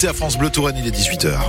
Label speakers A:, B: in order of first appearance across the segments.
A: C'est à France Bleu Touraine, il est 18h.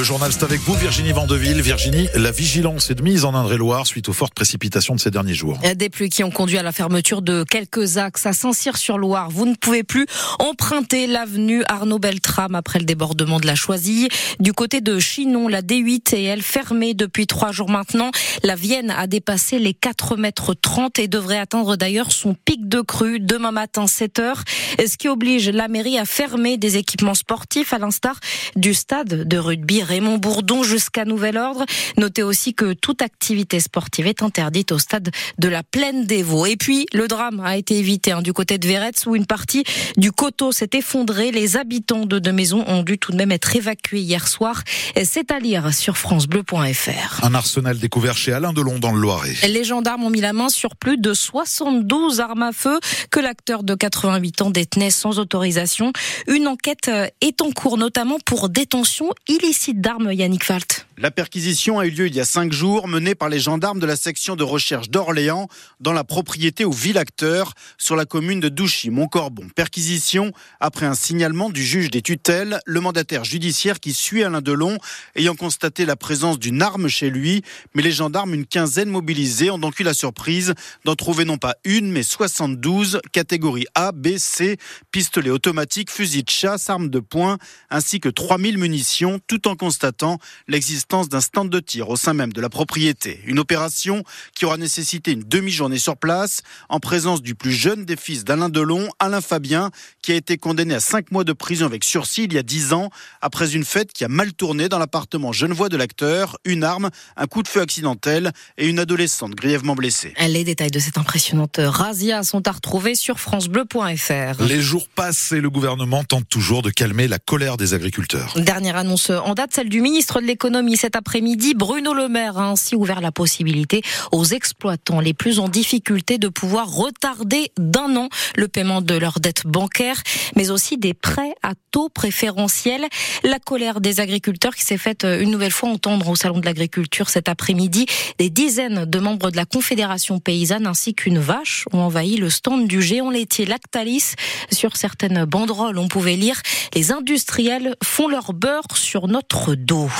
A: Le journal, c'est avec vous, Virginie Vandeville. Virginie, la vigilance est de mise en Indre-et-Loire suite aux fortes précipitations de ces derniers jours.
B: Des pluies qui ont conduit à la fermeture de quelques axes à Saint-Cyr-sur-Loire. Vous ne pouvez plus emprunter l'avenue Arnaud Beltrame après le débordement de la Choisille. Du côté de Chinon, la D8 est elle fermée depuis trois jours maintenant. La Vienne a dépassé les 4 mètres 30 et devrait atteindre d'ailleurs son pic de crue demain matin 7 heures. Ce qui oblige la mairie à fermer des équipements sportifs à l'instar du stade de rugby Raymond Bourdon jusqu'à nouvel ordre. Notez aussi que toute activité sportive est interdite au stade de la Plaine des Vaux. Et puis, le drame a été évité hein, du côté de Véretz où une partie du coteau s'est effondrée. Les habitants de deux maisons ont dû tout de même être évacués hier soir. C'est à lire sur francebleu.fr.
A: Un arsenal découvert chez Alain Delon dans le Loiret.
B: Les gendarmes ont mis la main sur plus de 72 armes à feu que l'acteur de 88 ans détenait sans autorisation. Une enquête est en cours, notamment pour détention illicite d'armes, Yannick Falt.
C: La perquisition a eu lieu il y a cinq jours, menée par les gendarmes de la section de recherche d'Orléans, dans la propriété au Villacteur, sur la commune de Douchy-Montcorbon. Perquisition après un signalement du juge des tutelles, le mandataire judiciaire qui suit Alain Delon, ayant constaté la présence d'une arme chez lui. Mais les gendarmes, une quinzaine mobilisés, ont donc eu la surprise d'en trouver non pas une, mais 72, catégories A, B, C, pistolets automatiques, fusils de chasse, armes de poing, ainsi que 3000 munitions, tout en constatant l'existence d'un stand de tir au sein même de la propriété. Une opération qui aura nécessité une demi-journée sur place en présence du plus jeune des fils d'Alain Delon, Alain Fabien, qui a été condamné à 5 mois de prison avec sursis il y a 10 ans après une fête qui a mal tourné dans l'appartement genevois de l'acteur, une arme, un coup de feu accidentel et une adolescente grièvement blessée.
B: Les détails de cette impressionnante razzia sont à retrouver sur francebleu.fr.
A: Les jours passent et le gouvernement tente toujours de calmer la colère des agriculteurs.
B: Dernière annonce en date, celle du ministre de l'économie cet après-midi, Bruno Le Maire a ainsi ouvert la possibilité aux exploitants les plus en difficulté de pouvoir retarder d'un an le paiement de leurs dettes bancaires, mais aussi des prêts à taux préférentiels. La colère des agriculteurs qui s'est faite une nouvelle fois entendre au Salon de l'Agriculture cet après-midi. Des dizaines de membres de la Confédération paysanne ainsi qu'une vache ont envahi le stand du géant laitier Lactalis. Sur certaines banderoles, on pouvait lire « Les industriels font leur beurre sur notre dos ».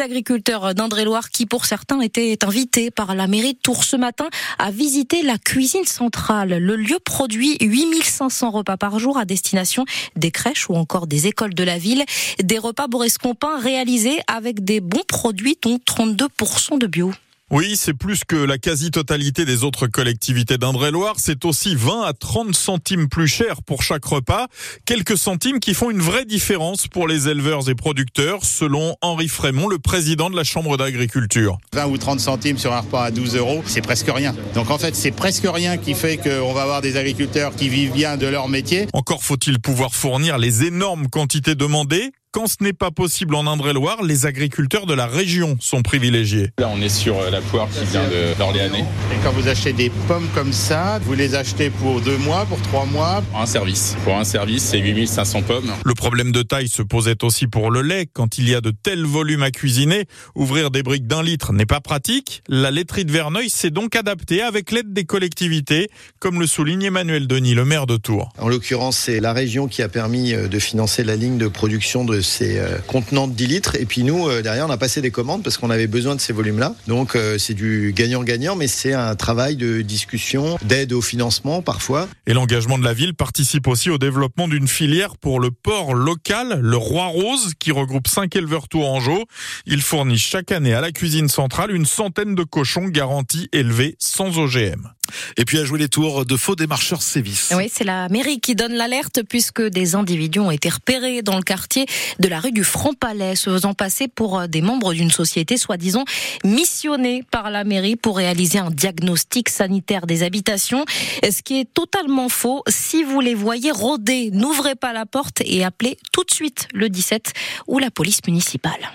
B: Agriculteurs d'Indre-et-Loire qui, pour certains, étaient invités par la mairie de Tours ce matin à visiter la cuisine centrale. Le lieu produit 8500 repas par jour à destination des crèches ou encore des écoles de la ville. Des repas Boris Compin réalisés avec des bons produits, dont 32% de bio.
D: Oui, c'est plus que la quasi-totalité des autres collectivités d'Indre-et-Loire. C'est aussi 20 à 30 centimes plus cher pour chaque repas. Quelques centimes qui font une vraie différence pour les éleveurs et producteurs, selon Henri Frémont, le président de la Chambre d'agriculture.
E: 20 ou 30 centimes sur un repas à 12 euros, c'est presque rien. Donc en fait, c'est presque rien qui fait qu'on va avoir des agriculteurs qui vivent bien de leur métier.
D: Encore faut-il pouvoir fournir les énormes quantités demandées quand ce n'est pas possible en Indre-et-Loire, les agriculteurs de la région sont privilégiés.
F: Là, on est sur la poire qui vient d'Orléanais.
E: Et quand vous achetez des pommes comme ça, vous les achetez pour deux mois, pour trois mois?
F: Pour un service. Pour un service, c'est 8500 pommes.
D: Le problème de taille se posait aussi pour le lait. Quand il y a de tels volumes à cuisiner, ouvrir des briques d'un litre n'est pas pratique. La laiterie de Verneuil s'est donc adaptée avec l'aide des collectivités, comme le souligne Emmanuel Denis, le maire de Tours.
G: En l'occurrence, c'est la région qui a permis de financer la ligne de production de ces euh, contenants de 10 litres. Et puis nous, euh, derrière, on a passé des commandes parce qu'on avait besoin de ces volumes-là. Donc euh, c'est du gagnant-gagnant, mais c'est un travail de discussion, d'aide au financement parfois.
D: Et l'engagement de la ville participe aussi au développement d'une filière pour le porc local, le Roi Rose, qui regroupe 5 éleveurs tourangeaux. Il fournit chaque année à la cuisine centrale une centaine de cochons garantis élevés sans OGM.
A: Et puis à jouer les tours de faux démarcheurs sévices.
B: Oui, c'est la mairie qui donne l'alerte puisque des individus ont été repérés dans le quartier de la rue du Franc-Palais, se faisant passer pour des membres d'une société soi-disant missionnée par la mairie pour réaliser un diagnostic sanitaire des habitations. Ce qui est totalement faux. Si vous les voyez rôder, n'ouvrez pas la porte et appelez tout de suite le 17 ou la police municipale.